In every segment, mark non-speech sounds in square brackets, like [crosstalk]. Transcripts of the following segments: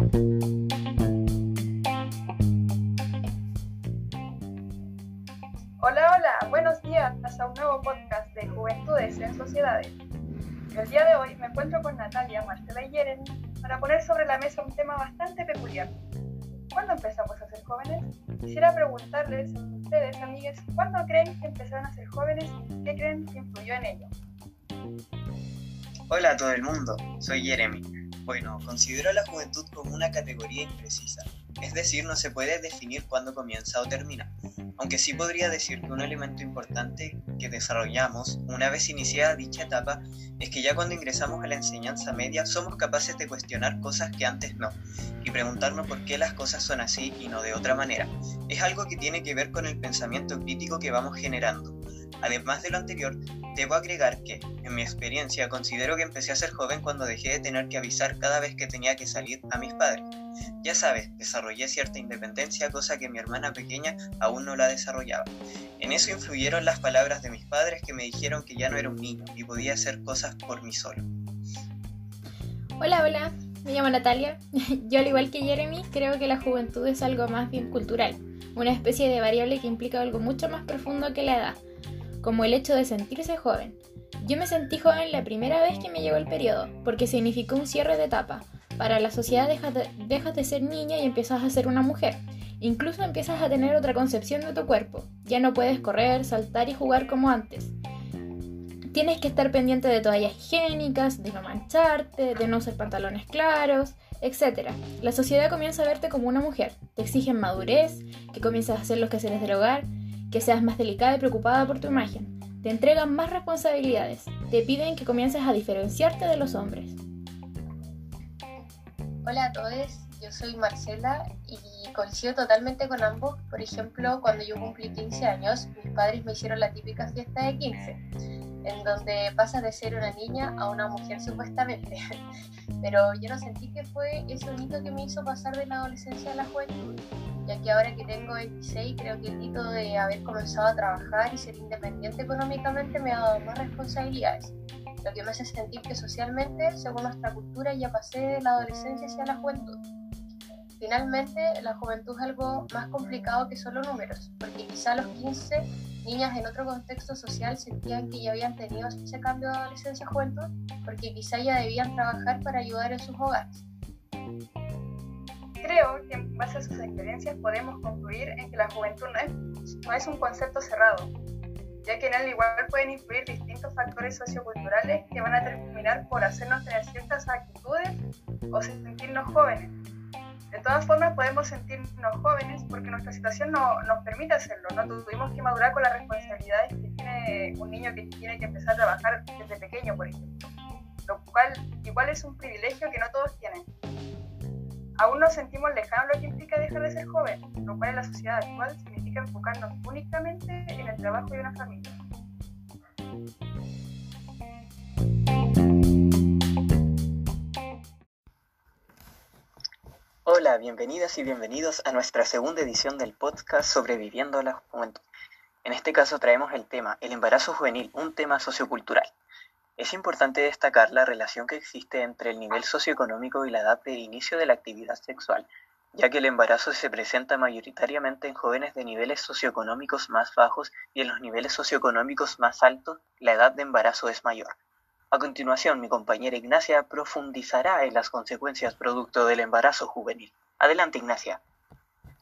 Hola, hola, buenos días a un nuevo podcast de Juventudes en Sociedades. El día de hoy me encuentro con Natalia, Marcela y Jeremy para poner sobre la mesa un tema bastante peculiar. ¿Cuándo empezamos a ser jóvenes? Quisiera preguntarles a ustedes, amigues, ¿cuándo creen que empezaron a ser jóvenes y qué creen que influyó en ello? Hola a todo el mundo, soy Jeremy. Bueno, considero la juventud como una categoría imprecisa, es decir, no se puede definir cuándo comienza o termina, aunque sí podría decir que un elemento importante que desarrollamos una vez iniciada dicha etapa es que ya cuando ingresamos a la enseñanza media somos capaces de cuestionar cosas que antes no, y preguntarnos por qué las cosas son así y no de otra manera. Es algo que tiene que ver con el pensamiento crítico que vamos generando. Además de lo anterior, debo agregar que, en mi experiencia, considero que empecé a ser joven cuando dejé de tener que avisar cada vez que tenía que salir a mis padres. Ya sabes, desarrollé cierta independencia, cosa que mi hermana pequeña aún no la desarrollaba. En eso influyeron las palabras de mis padres que me dijeron que ya no era un niño y podía hacer cosas por mí solo. Hola, hola, me llamo Natalia. [laughs] Yo, al igual que Jeremy, creo que la juventud es algo más bien cultural, una especie de variable que implica algo mucho más profundo que la edad, como el hecho de sentirse joven. Yo me sentí joven la primera vez que me llegó el periodo, porque significó un cierre de etapa. Para la sociedad dejas de, ser niña y empiezas a ser una mujer. Incluso empiezas a tener otra concepción de tu cuerpo. Ya no puedes correr, saltar y jugar como antes. Tienes que estar pendiente de toallas higiénicas, de no mancharte, de no usar pantalones claros, etc. La sociedad comienza a verte como una mujer. Te exigen madurez, que comiences a hacer los quehaceres del hogar, que seas más delicada y preocupada por tu imagen. Te entregan más responsabilidades. Te piden que comiences a diferenciarte de los hombres. Hola a todos, yo soy Marcela y coincido totalmente con ambos. Por ejemplo, cuando yo cumplí 15 años, mis padres me hicieron la típica fiesta de 15, en donde pasas de ser una niña a una mujer supuestamente. [laughs] Pero yo no sentí que fue ese hito que me hizo pasar de la adolescencia a la juventud, ya que ahora que tengo 26 creo que el hito de haber comenzado a trabajar y ser independiente económicamente me ha dado más responsabilidades lo que me hace sentir que socialmente, según nuestra cultura, ya pasé de la adolescencia hacia la juventud. Finalmente, la juventud es algo más complicado que solo números, porque quizá a los 15 niñas en otro contexto social sentían que ya habían tenido ese cambio de adolescencia a juventud, porque quizá ya debían trabajar para ayudar en sus hogares. Creo que en base a sus experiencias podemos concluir en que la juventud no es, no es un concepto cerrado, ya que en él igual pueden influir distintos factores socioculturales que van a terminar por hacernos tener ciertas actitudes o sentirnos jóvenes. De todas formas, podemos sentirnos jóvenes porque nuestra situación no, nos permite hacerlo. No tuvimos que madurar con las responsabilidades que tiene un niño que tiene que empezar a trabajar desde pequeño, por ejemplo. Lo cual igual es un privilegio que no todos tienen. Aún nos sentimos lejanos lo que implica dejar de ser joven, lo cual en la sociedad actual significa enfocarnos únicamente en el trabajo y una familia. Hola, bienvenidas y bienvenidos a nuestra segunda edición del podcast Sobreviviendo a la Juventud. En este caso traemos el tema El embarazo juvenil, un tema sociocultural. Es importante destacar la relación que existe entre el nivel socioeconómico y la edad de inicio de la actividad sexual, ya que el embarazo se presenta mayoritariamente en jóvenes de niveles socioeconómicos más bajos y en los niveles socioeconómicos más altos la edad de embarazo es mayor. A continuación, mi compañera Ignacia profundizará en las consecuencias producto del embarazo juvenil. Adelante, Ignacia.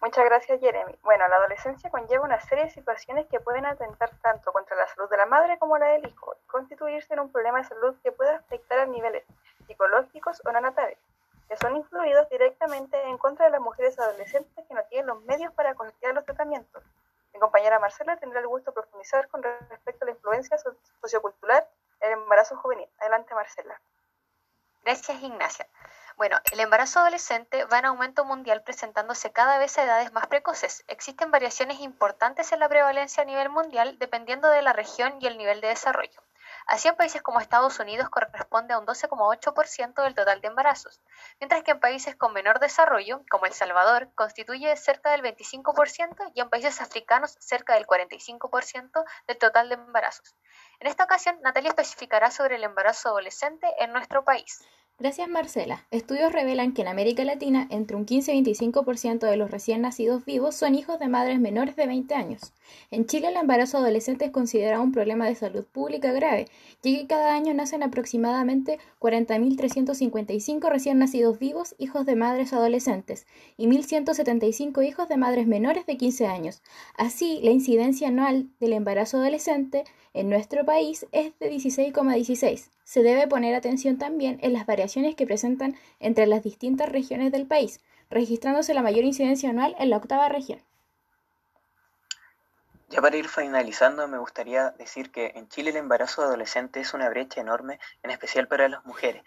Muchas gracias, Jeremy. Bueno, la adolescencia conlleva una serie de situaciones que pueden atentar tanto contra la salud de la madre como la del hijo y constituirse en un problema de salud que puede afectar a niveles psicológicos o neonatales, que son influidos directamente en contra de las mujeres adolescentes que no tienen los medios para costear los tratamientos. Mi compañera Marcela tendrá el gusto de profundizar con respecto a la influencia sociocultural el embarazo juvenil. Adelante, Marcela. Gracias, Ignacia. Bueno, el embarazo adolescente va en aumento mundial presentándose cada vez a edades más precoces. Existen variaciones importantes en la prevalencia a nivel mundial dependiendo de la región y el nivel de desarrollo. Así en países como Estados Unidos corresponde a un 12,8% del total de embarazos, mientras que en países con menor desarrollo, como El Salvador, constituye cerca del 25% y en países africanos cerca del 45% del total de embarazos. En esta ocasión, Natalia especificará sobre el embarazo adolescente en nuestro país. Gracias Marcela. Estudios revelan que en América Latina entre un 15 y 25% de los recién nacidos vivos son hijos de madres menores de 20 años. En Chile el embarazo adolescente es considerado un problema de salud pública grave, ya que cada año nacen aproximadamente 40.355 recién nacidos vivos hijos de madres adolescentes y 1.175 hijos de madres menores de 15 años. Así, la incidencia anual del embarazo adolescente en nuestro país es de 16,16. Se debe poner atención también en las variaciones que presentan entre las distintas regiones del país, registrándose la mayor incidencia anual en la octava región. Ya para ir finalizando, me gustaría decir que en Chile el embarazo adolescente es una brecha enorme, en especial para las mujeres,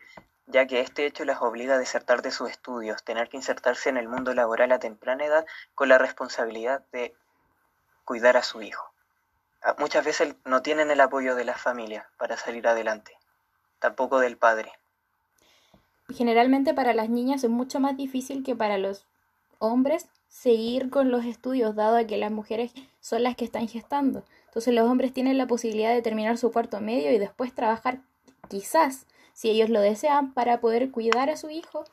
ya que este hecho las obliga a desertar de sus estudios, tener que insertarse en el mundo laboral a temprana edad con la responsabilidad de cuidar a su hijo. Ah, muchas veces no tienen el apoyo de la familia para salir adelante, tampoco del padre. Generalmente para las niñas es mucho más difícil que para los hombres seguir con los estudios, dado que las mujeres son las que están gestando. Entonces los hombres tienen la posibilidad de terminar su cuarto medio y después trabajar, quizás, si ellos lo desean, para poder cuidar a su hijo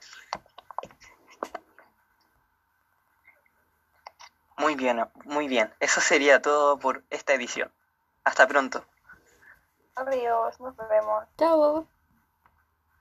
Muy bien, muy bien. Eso sería todo por esta edición. Hasta pronto. Adiós, nos vemos. Chao.